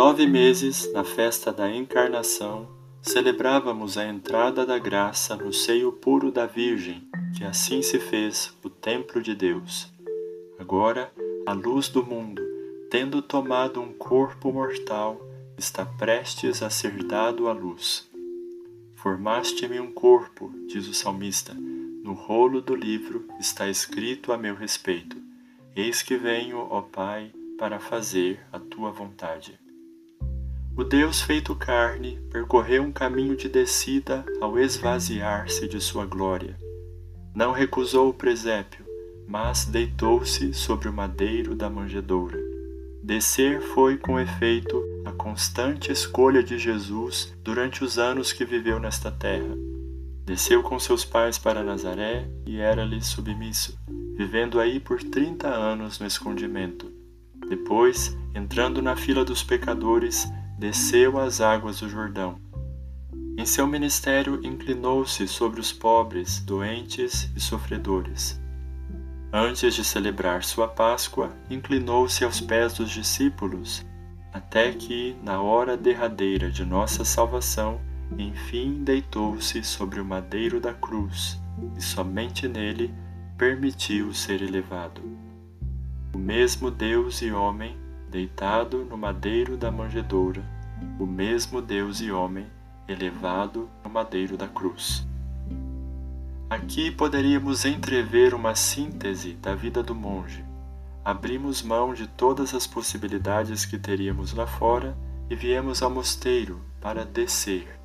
nove meses, na festa da Encarnação, celebrávamos a entrada da graça no seio puro da Virgem, que assim se fez o templo de Deus. Agora, a luz do mundo, tendo tomado um corpo mortal, está prestes a ser dado à luz. Formaste-me um corpo, diz o salmista, no rolo do livro está escrito a meu respeito. Eis que venho, ó Pai, para fazer a tua vontade. O Deus feito carne percorreu um caminho de descida ao esvaziar-se de sua glória. Não recusou o presépio, mas deitou-se sobre o madeiro da manjedoura. Descer foi, com efeito, a constante escolha de Jesus durante os anos que viveu nesta terra. Desceu com seus pais para Nazaré e era-lhe submisso, vivendo aí por trinta anos no escondimento. Depois, entrando na fila dos pecadores, desceu às águas do Jordão. Em seu ministério, inclinou-se sobre os pobres, doentes e sofredores. Antes de celebrar sua Páscoa, inclinou-se aos pés dos discípulos, até que, na hora derradeira de nossa salvação, enfim deitou-se sobre o madeiro da cruz, e somente nele permitiu ser elevado. O mesmo Deus e homem deitado no madeiro da manjedoura, o mesmo Deus e homem elevado no madeiro da cruz. Aqui poderíamos entrever uma síntese da vida do monge. Abrimos mão de todas as possibilidades que teríamos lá fora e viemos ao mosteiro para descer.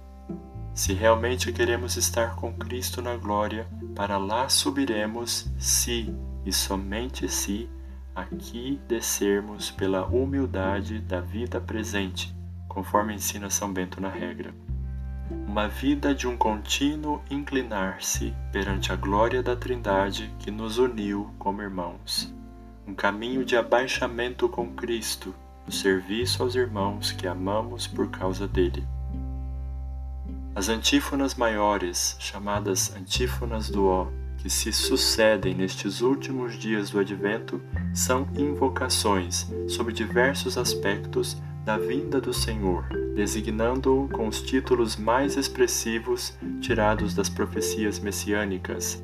Se realmente queremos estar com Cristo na glória, para lá subiremos se e somente se aqui descermos pela humildade da vida presente, conforme ensina São Bento na regra. Uma vida de um contínuo inclinar-se perante a glória da Trindade que nos uniu como irmãos. Um caminho de abaixamento com Cristo, no serviço aos irmãos que amamos por causa dele. As antífonas maiores, chamadas antífonas do Ó, que se sucedem nestes últimos dias do Advento são invocações sobre diversos aspectos da vinda do Senhor, designando-o com os títulos mais expressivos tirados das profecias messiânicas.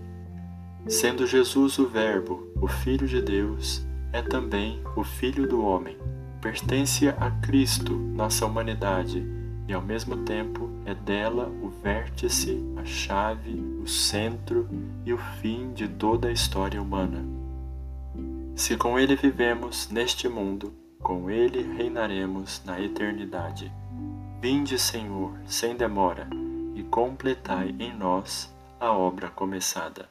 Sendo Jesus o Verbo, o Filho de Deus, é também o Filho do Homem. Pertence a Cristo, nossa humanidade, e ao mesmo tempo é dela o vértice, a chave, o centro e o fim de toda a história humana. Se com ele vivemos neste mundo, com ele reinaremos na eternidade. Vinde, Senhor, sem demora, e completai em nós a obra começada.